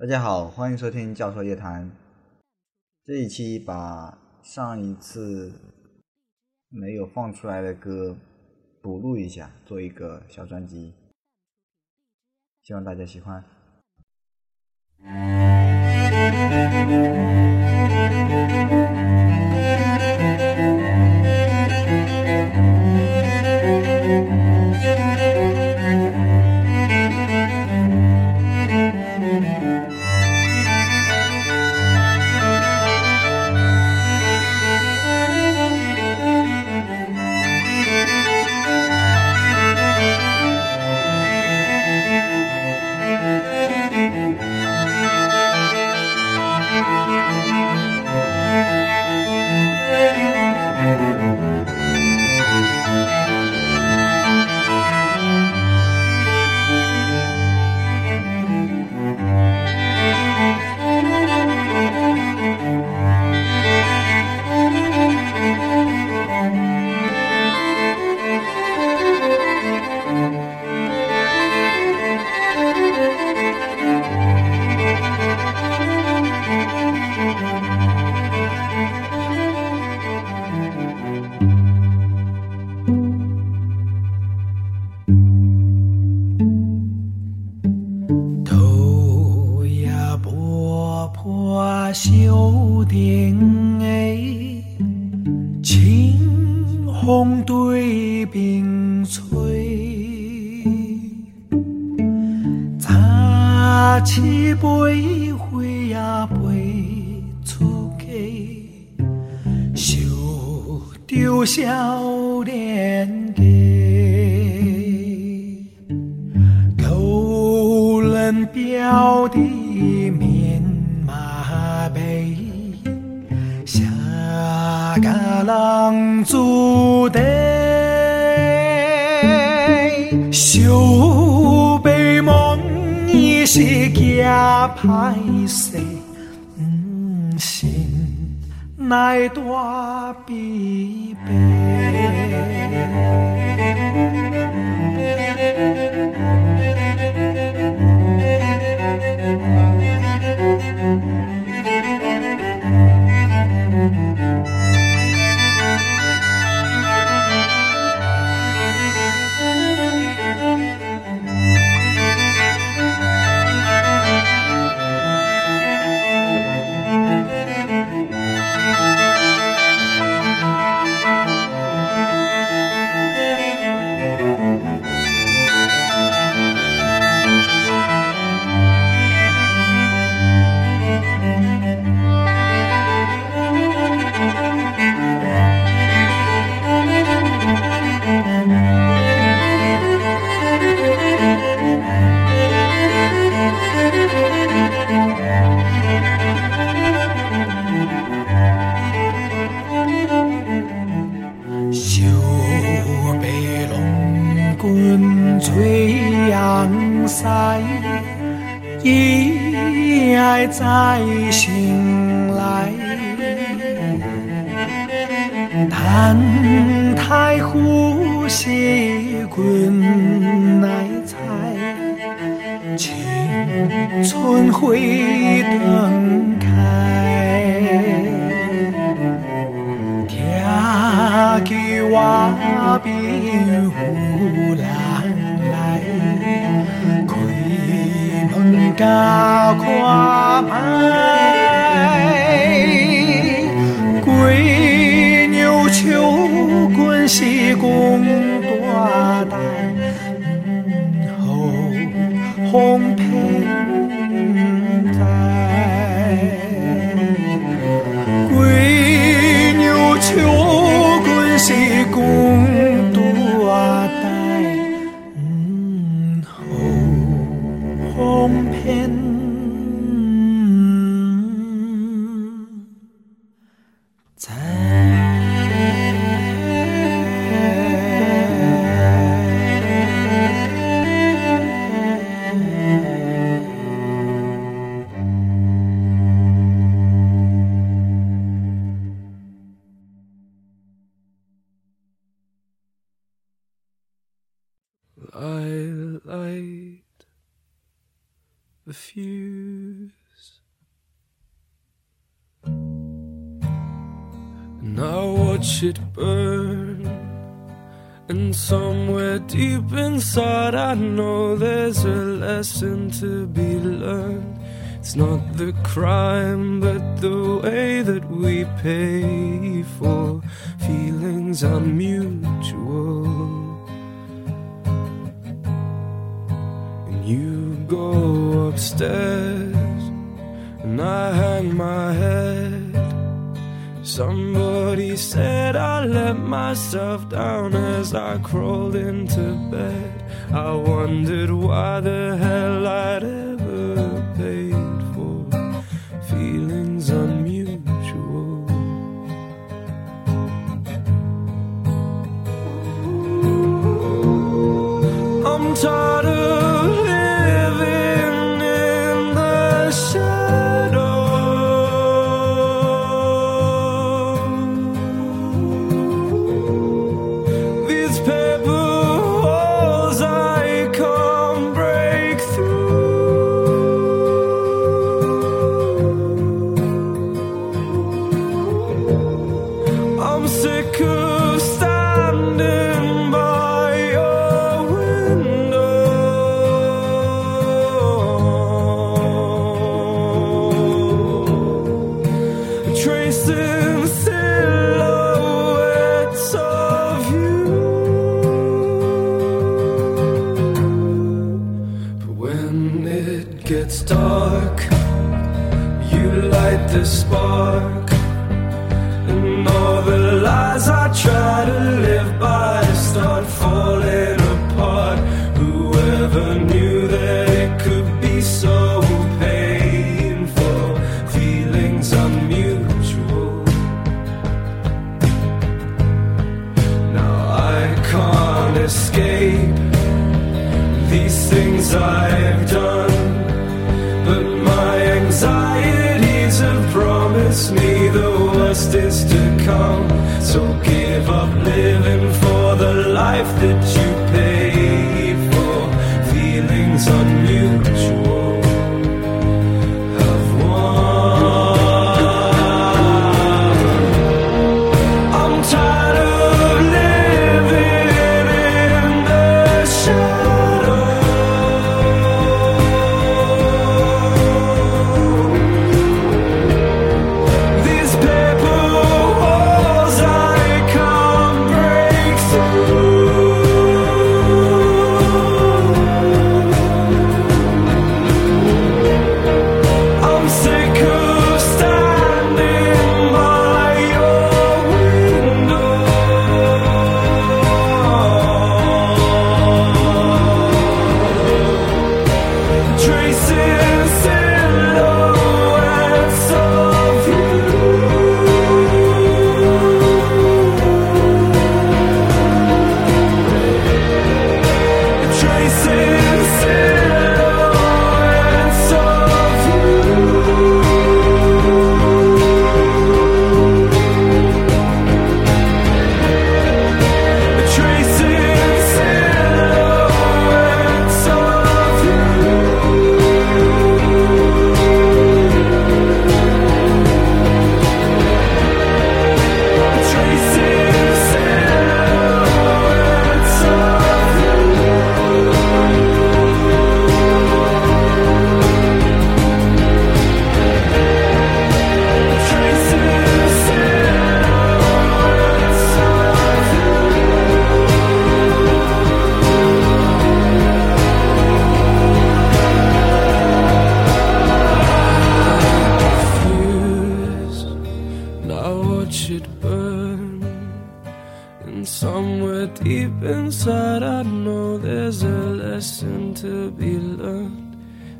大家好，欢迎收听教授夜谈。这一期把上一次没有放出来的歌补录一下，做一个小专辑，希望大家喜欢。风对冰吹，早起飞花也飞出去，绣着少年家。狗人标的人住的，小白梦已是假歹势，不信乃大悲悲。来采，青春会灯开。听见我比有人来，开门甲看卖。鬼牛秋棍是公大胆，后烘焙来来 the fuse. And I watch it burn. And somewhere deep inside, I know there's a lesson to be learned. It's not the crime, but the way that we pay for feelings unmutual. And you go upstairs, and I hang my head. Somebody said I let myself down as I crawled into bed. I wondered why the hell I'd I'm sick of lies I try to live life that you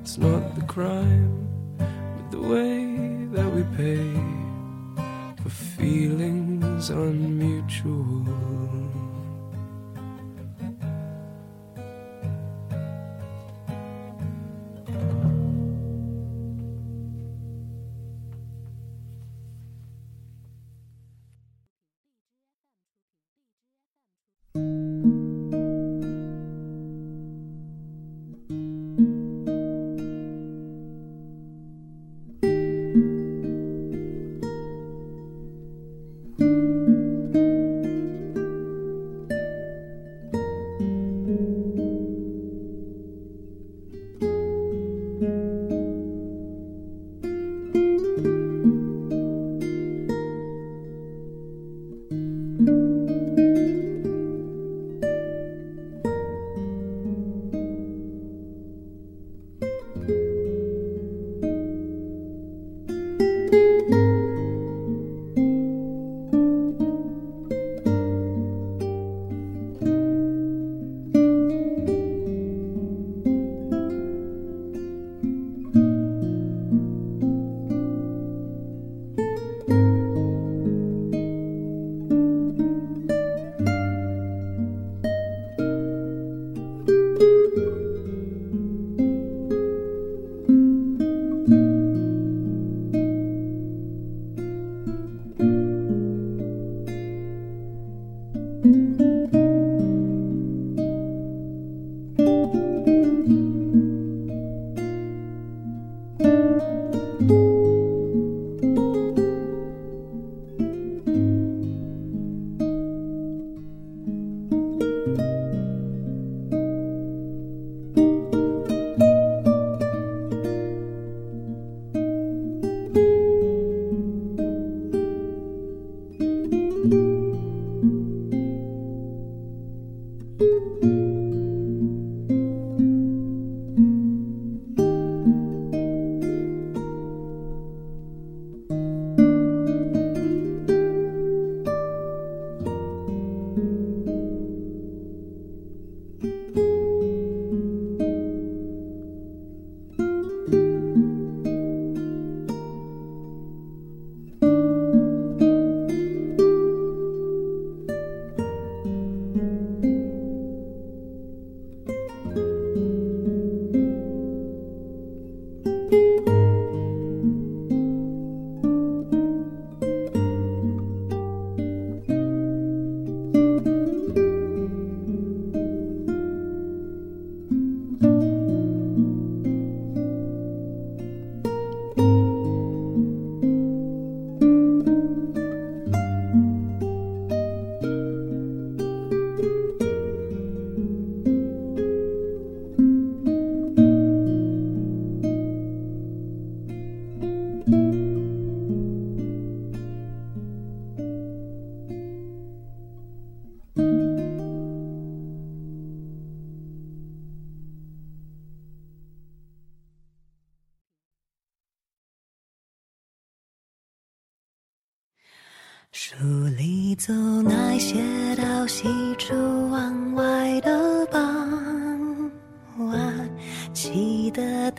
It's not the crime, but the way that we pay for feelings unmutual.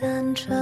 单车，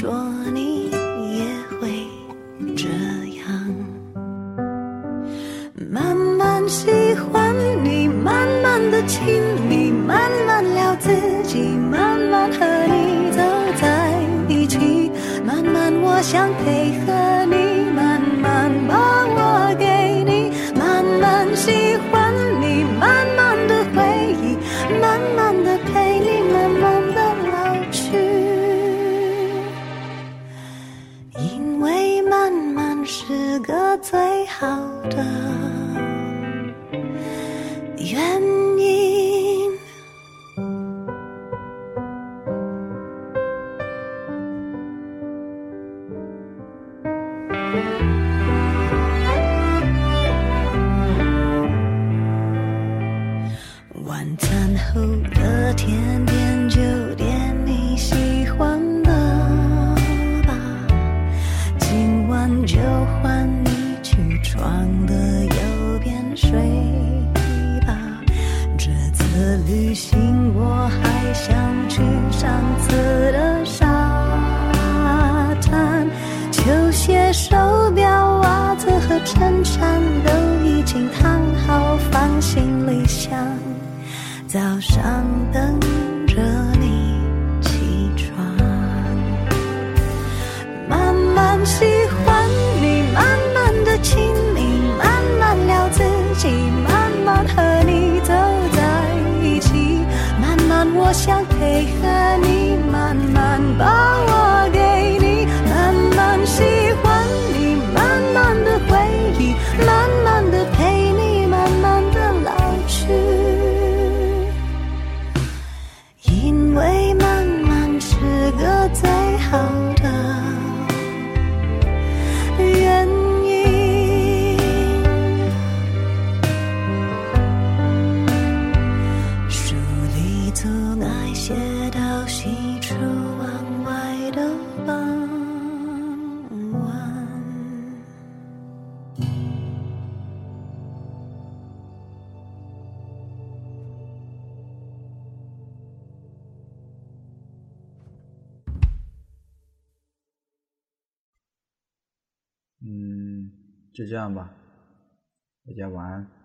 说你也会这样，慢慢喜欢你，慢慢的亲密，慢慢聊自己，慢慢和你走在一起，慢慢我想配合是个最好的慢慢和你走在一起，慢慢我想配合你，慢慢把就这样吧，大家晚安。